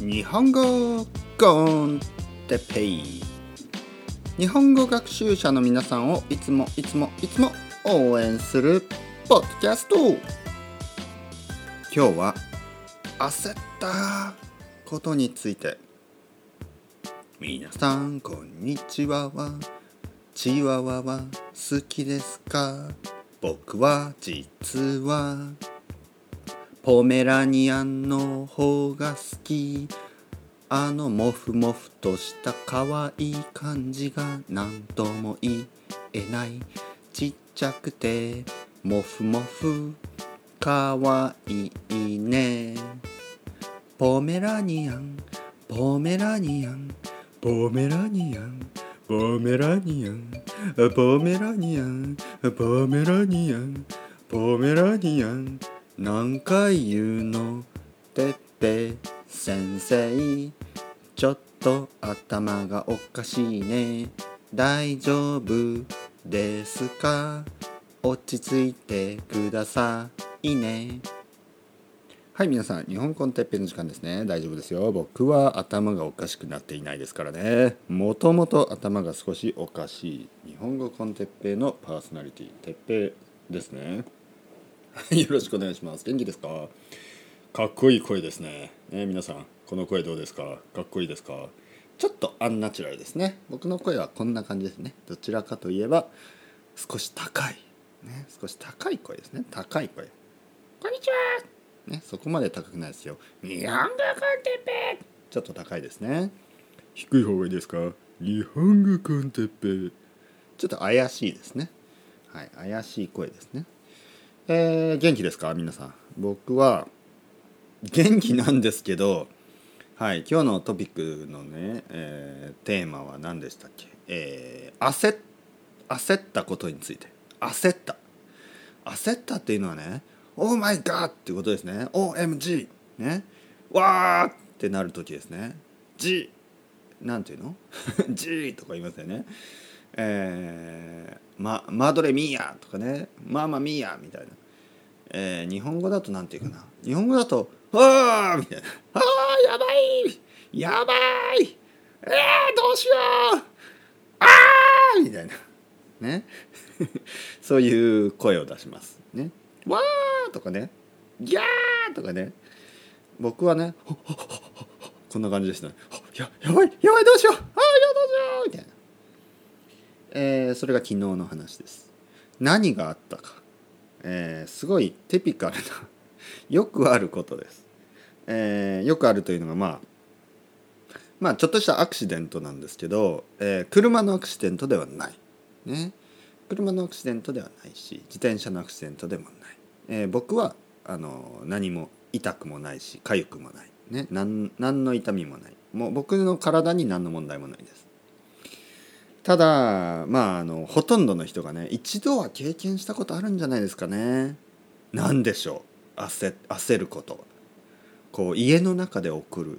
日本語コンテペイ。日本語学習者の皆さんをいつもいつもいつも応援するポッドキャスト。今日は焦ったことについて。皆さんこんにちは。はチワワは好きですか？僕は実はポメラニアンの方が好き。あのモフモフとした可愛い感じが何とも言えない。ちっちゃくてモフモフ可愛いね。ポメラニアンポメラニアンポメラニアンポメラニアンポメラニアンポメラニアンポメラニアン。何回言うの？てっぺ先生。ちょっと頭がおかしいね。大丈夫ですか？落ち着いてくださいね。はい皆さん日本コンテッペの時間ですね。大丈夫ですよ。僕は頭がおかしくなっていないですからね。もともと頭が少しおかしい日本語コンテッペのパーソナリティてっぺですね。よろしくお願いします。元気ですか？かっこいい声ですね。ね皆さんこの声どうですか？かっこいいですか？ちょっとアンナチュラルですね。僕の声はこんな感じですね。どちらかといえば少し高い。ね少し高い声ですね。高い声。こんにちは。ねそこまで高くないですよ。日本語コンテッペ。ちょっと高いですね。低い方がいいですか？日本語コンテッペ。ちょっと怪しいですね。はい怪しい声ですねえー、元気ですか？皆さん僕は元気なんですけどはい今日のトピックのね、えー、テーマは何でしたっけ、えー、焦焦ったことについて焦った焦ったっていうのはね「オーマイガー!」っていうことですね「OMG!」ね「わー!」ってなる時ですね「G」なんていうの ?G とか言いますよねえー、ま、マドレミーヤとかね、マーマミーヤみたいな。えー、日本語だとなんていうかな。日本語だと、あーみたいな。あーやばいやばいえー、どうしようあーみたいな。ね。そういう声を出します。ね。わーとかね。ギャーとかね。僕はね、こんな感じでしたね。ややばいやばいどうしようあーやどうしようみたいな。えー、それが昨日の話です。何があったか、えー、すごいテピカルな よくあることです、えー、よくあるというのがまあまあちょっとしたアクシデントなんですけど、えー、車のアクシデントではない。ね。車のアクシデントではないし自転車のアクシデントでもない、えー、僕はあの何も痛くもないし痒くもない。ね。何何の痛みもない。もう僕の体に何の問題もないです。ただまああのほとんどの人がね一度は経験したことあるんじゃないですかね。何でしょう。焦焦ること。こう家の中で起こる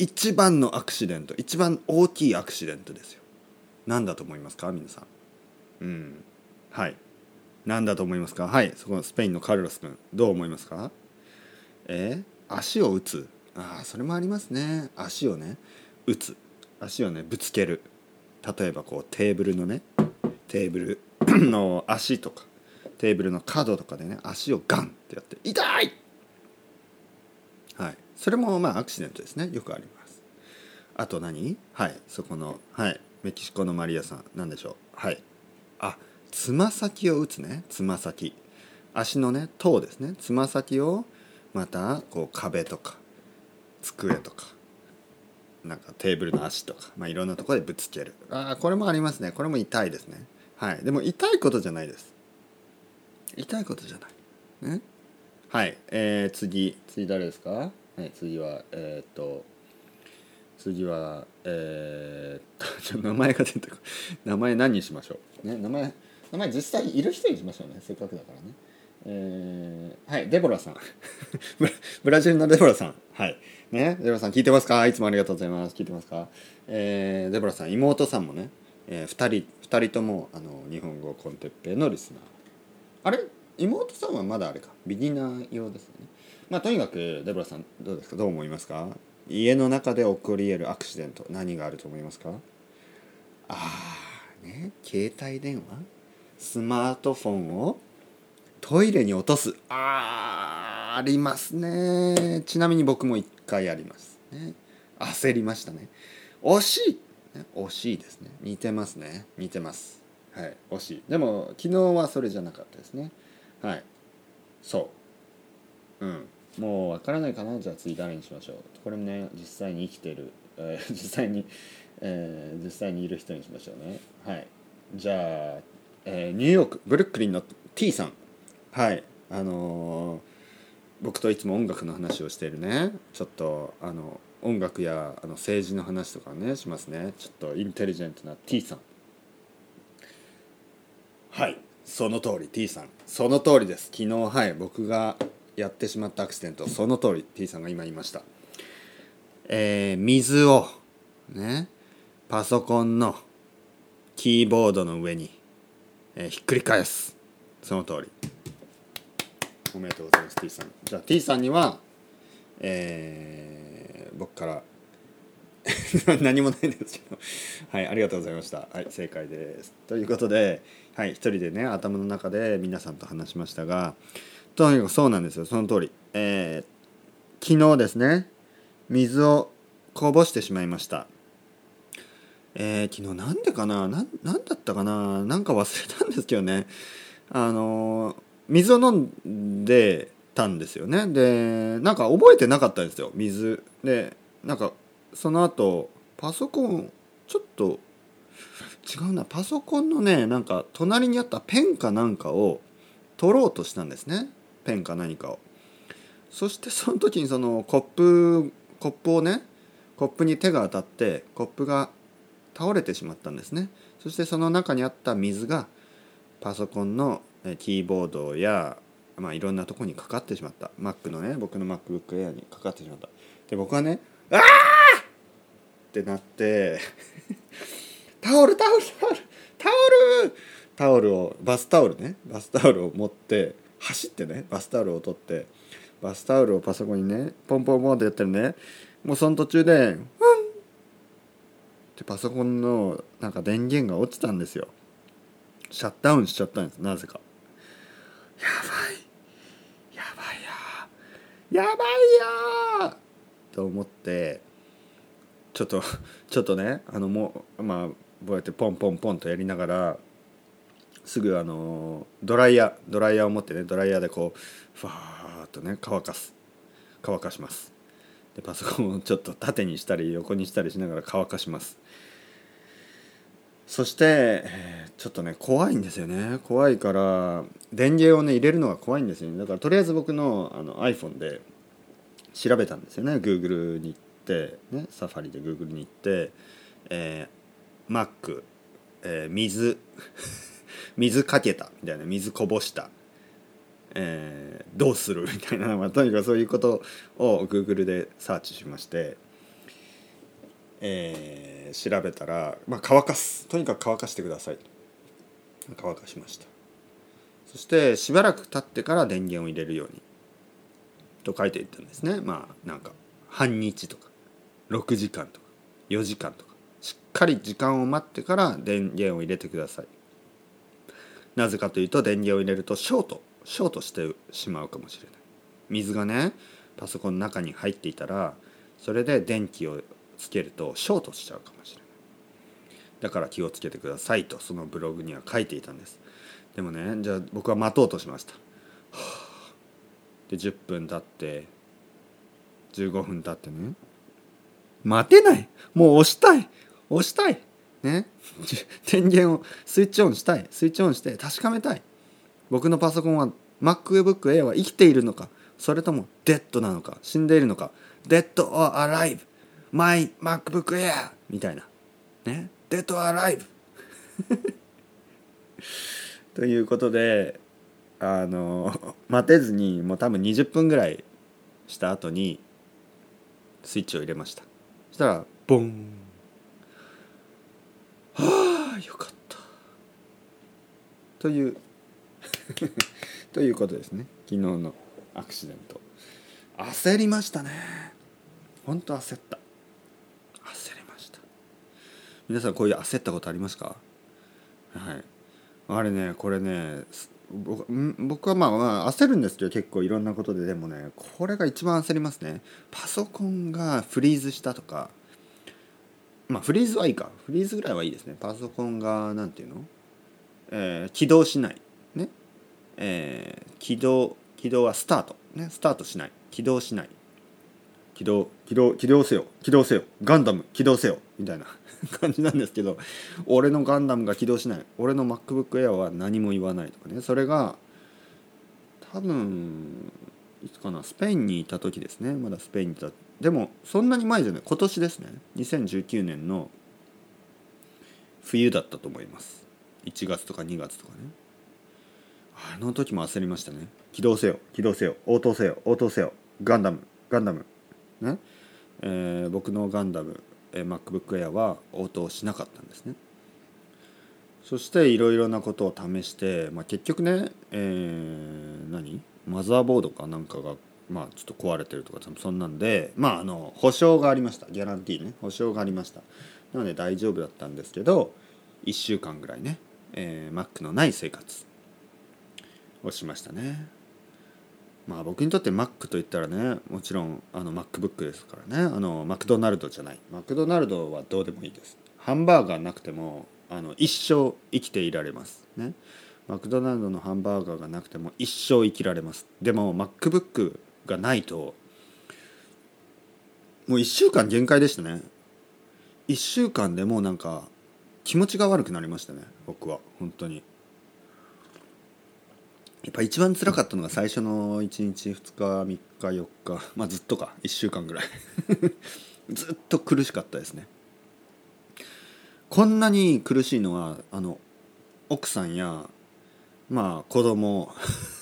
一番のアクシデント一番大きいアクシデントですよ。何だと思いますか皆さん。うん。はい。何だと思いますか？はい。そこのスペインのカルロス君。どう思いますか？え、足を打つ。ああそれもありますね。足をね打つ。足をねぶつける。例えばこうテーブルのねテーブル の足とかテーブルの角とかでね足をガンってやって痛い！はい。それもまあアクシデントですね。よくあります。あと何？はい。そこのはい。メキシコのマリアさん。何でしょう？はい。あつま先を打つね。つま先。足のね頭ですね。つま先をまたこう壁とか机とかなんかテーブルの足とか、まあ、いろんなところでぶつける。ああこれもありますね。これも痛いですね。はい。でも痛いことじゃないです。痛いことじゃない。ねはい。えー、次。次誰ですか？はい。次はえー、っと次はえー、ち ょ名前が出てくる名前何にしましょう？ね名前名前実際いる人にしましょうね。せっかくだからね。えー、はい。デボラさん。ブラジルのデボラさん。はいね、デボラさん聞いてますか？いつもありがとうございます。聞いてますか？えー、デボラさん、妹さんもね、えー、2人、二人とも、あの、日本語コンテッペのリスナー。あれ？妹さんはまだあれか、ビギナー用ですね。まあとにかくデボラさんどうですか？どう思いますか？家の中で起こり得るアクシデント何があると思いますか？ああね携帯電話？スマートフォンをトイレに落とす。あーありますね。ちなみに僕も1回ありますね。焦りましたね。惜しい、ね、惜しいですね。似てますね。似てます。はい惜しい。でも昨日はそれじゃなかったですね。はい。そう。うん。もうわからないかな。じゃあ次誰にしましょう。これもね実際に生きてる、えー、実際に、えー、実際にいる人にしましょうね。はい。じゃあ、えー、ニューヨークブルックリンの T さん。はい。あのー、僕といつも音楽の話をしてるね。ちょっとあの音楽やあの政治の話とかねしますね。ちょっとインテリジェントな T さん。はい。その通り T さん。その通りです。昨日はい僕がやってしまったアクシデント。その通り T さんが今言いました。えー、水をねパソコンのキーボードの上に、えー、ひっくり返す。その通り。おめでとうございます。T さん。じゃあ T さんにはえー、僕から 何もないんですけど。はいありがとうございました。はい正解です。ということではい一人でね頭の中で皆さんと話しましたがとにかくそうなんですよ。その通り。えー、昨日ですね水をこぼしてしまいました。えー、昨日なんでかな？なんだったかな？なんか忘れたんですけどね。あのー、水を飲んでたんですよね。でなんか覚えてなかったんですよ水。でなんかその後パソコンちょっと違うな。パソコンのねなんか隣にあったペンかなんかを取ろうとしたんですね。ペンか何かを。そしてその時にそのコップコップをねコップに手が当たってコップが倒れてしまったんですね。そしてその中にあった水がパソコンのキーボードや、まあ、いろんなとこにかかってしまった。Mac のね僕の MacBook Air にかかってしまった。で僕はね「ああ!」ってなってタオルタオルタオルタオル!タオルをバスタオルねバスタオルを持って走ってねバスタオルを取ってバスタオルをパソコンにねポンポンポンってやってるねもうその途中で「うん!」ってパソコンのなんか電源が落ちたんですよ。シャットダウンしちゃったんですなぜか。やばい。やばいややばいやと思ってちょっとちょっとねあのもうまあこうやってポンポンポンとやりながらすぐあのドライヤードライヤーを持ってねドライヤーでこうファーッとね乾かす。乾かします。でパソコンをちょっと縦にしたり横にしたりしながら乾かします。そして、え、ちょっとね怖いんですよね。怖いから電源をね入れるのが怖いんですよね。だからとりあえず僕のあの iPhone で調べたんですよね。Google に行って、ね、サファリで Google に行って、えー、Mac、えー、水 水かけたみたいな水こぼした、えー、どうするみたいな、まあ、とにかくそういうことを Google でサーチしまして、えー調べたら、まあ、乾かす。とにかく乾かしてください。乾かしました。そしてしばらく経ってから電源を入れるように。と書いていったんですね。まあなんか半日とか6時間とか4時間とか。しっかり時間を待ってから電源を入れてください。なぜかというと電源を入れるとショートショートしてしまうかもしれない。水がねパソコンの中に入っていたらそれで電気をつけるとショートしちゃうかもしれない。だから気をつけてくださいとそのブログには書いていたんです。でもねじゃあ僕は待とうとしました。で10分経って15分経ってね。待てない。もう押したい。押したい。ね。電源をスイッチオンしたい。スイッチオンして確かめたい。僕のパソコンは MacBook Air は生きているのかそれともデッドなのか死んでいるのか。Dead or Alive My MacBook Air みたいな。ね。Dead or Alive ということであの待てずにもう多分20分ぐらいした後にスイッチを入れました。そしたらボン。はあよかった。という ということですね。昨日のアクシデント。焦りましたね。ほんと焦った。皆さんこういう焦ったことありますか？はい。あれねこれね僕僕はまあまあ焦るんですけど結構いろんなことで。でもねこれが一番焦りますね。パソコンがフリーズしたとか。まあフリーズはいいか。フリーズぐらいはいいですね。パソコンが何ていうの、えー、起動しない。ね。えー、起動起動はスタート。ね。スタートしない。起動しない。起動起動起動せよ。起動せよ。ガンダム起動せよ。みたいな 感じなんですけど俺のガンダムが起動しない。俺の MacBookAir は何も言わないとかね。それが多分いつかなスペインにいた時ですね。まだスペインにいた。でもそんなに前じゃない。今年ですね。2019年の冬だったと思います。1月とか2月とかね。あの時も焦りましたね。起動せよ。起動せよ。応答せよ。応答せよ。ガンダム。ガンダム。ね、えー、僕のガンダム、えー、MacBook Air は応答しなかったんですね。そしていろいろなことを試して、まあ、結局ね、えー、何？マザーボードかなんかがまあちょっと壊れてるとかそんなんでまああの保証がありました。ギャランティーね。保証がありました。なので大丈夫だったんですけど1週間ぐらいね、えー、Mac のない生活をしましたね。まあ僕にとって Mac といったらねもちろんあの MacBook ですからね。あのマクドナルドじゃない。マクドナルドはどうでもいいです。ハンバーガーなくてもあの一生生きていられます。ね。マクドナルドのハンバーガーがなくても一生生きられます。でも MacBook がないともう1週間限界でしたね。1週間でもうなんか気持ちが悪くなりましたね僕は。本当に。やっぱ一番辛かったのが最初の1日2日3日4日まあずっとか1週間ぐらい。ずっと苦しかったですね。こんなに苦しいのはあの奥さんやまあ子供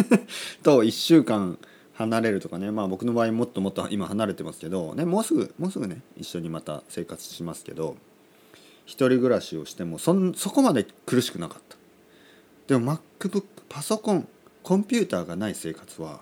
と1週間離れるとかねまあ僕の場合もっともっと今離れてますけど、ね、もうすぐもうすぐね一緒にまた生活しますけど一人暮らしをしてもそそこまで苦しくなかった。でも MacBook パソコンコンピューターがない生活は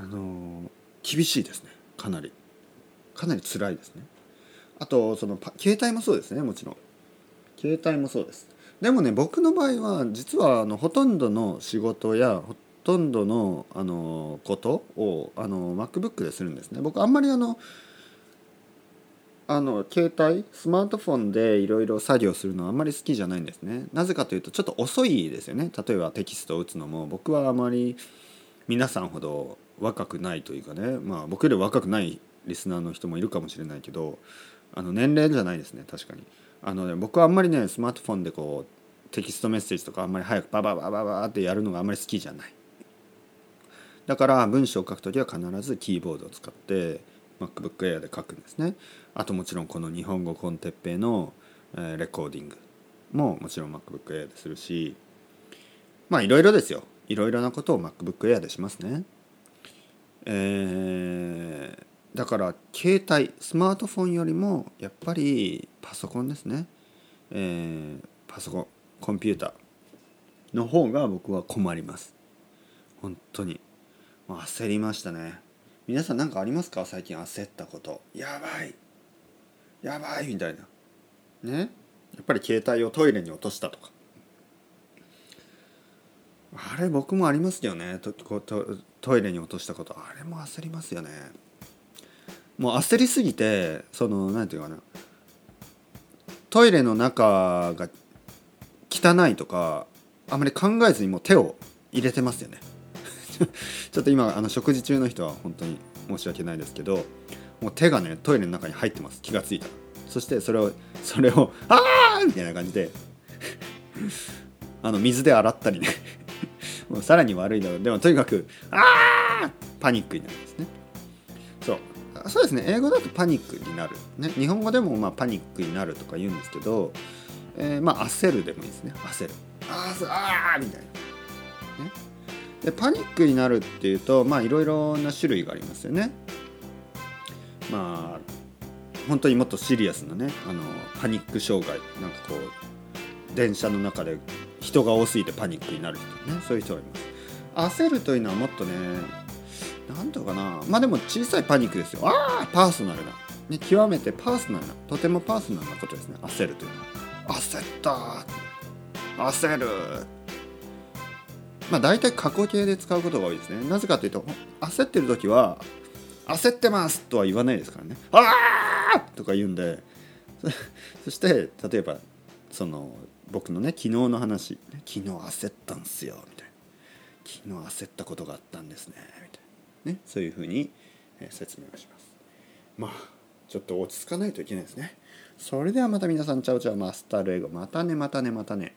あの厳しいですね。かなり。かなり辛いですね。あとその携帯もそうですね。もちろん。携帯もそうです。でもね僕の場合は実はあのほとんどの仕事やほとんどのあのことをあの MacBook でするんですね。僕あんまりあのあの携帯スマートフォンでいろいろ作業するのはあんまり好きじゃないんですね。なぜかというとちょっと遅いですよね。例えばテキストを打つのも。僕はあまり皆さんほど若くないというかね。まあ僕より若くないリスナーの人もいるかもしれないけどあの年齢じゃないですね。確かに。あのね僕はあんまりねスマートフォンでこうテキストメッセージとかあんまり早くバババババってやるのがあんまり好きじゃない。だから文章を書く時は必ずキーボードを使って MacBook Air で書くんですね。あともちろんこの日本語コンテッペイの、レコーディングももちろん MacBook Air でするしまあいろいろですよ。いろいろなことを MacBook Air でしますね。えー、だから携帯スマートフォンよりもやっぱりパソコンですね、えー、パソコンコンピューターの方が僕は困ります。本当に。焦りましたね。皆さん何かありますか？最近焦ったこと。やばい。やばい。みたいな。ね？やっぱり携帯をトイレに落としたとか。あれ僕もありますよね。ととトイレに落としたこと。あれも焦りますよね。もう焦りすぎてその何て言うかな。トイレの中が汚いとかあまり考えずにもう手を入れてますよね。ちょっと今あの食事中の人は本当に申し訳ないですけどもう手がねトイレの中に入ってます。気が付いたそしてそれをそれを「ああ!」みたいな感じで。あの水で洗ったりね。もうさらに悪いだろうでもとにかく「ああ!」パニックになるんですね。そう。そうですね。英語だとパニックになる、ね、日本語でもまあパニックになるとか言うんですけど、えー、まあ焦るでもいいですね。焦るああみたいな。ね。でパニックになるっていうとまあいろいろな種類がありますよね。まあ本当にもっとシリアスなねあのパニック障害。なんかこう電車の中で人が多すぎてパニックになる人ね。そういう人がいます。焦るというのはもっとねなんとかな。まあでも小さいパニックですよ。ああパーソナルな、ね、極めてパーソナルなとてもパーソナルなことですね。焦るというのは。焦った焦るまあ大体過去形で使うことが多いですね。なぜかというと焦ってる時は焦ってますとは言わないですからね。ああとか言うんで。そして例えばその僕のね昨日の話。昨日焦ったんすよ。みたいな。昨日焦ったことがあったんですね。みたいな。ね。そういうふうに説明をします。まあちょっと落ち着かないといけないですね。それではまた皆さん ciao ciao hasta luego。またねまたねまたね。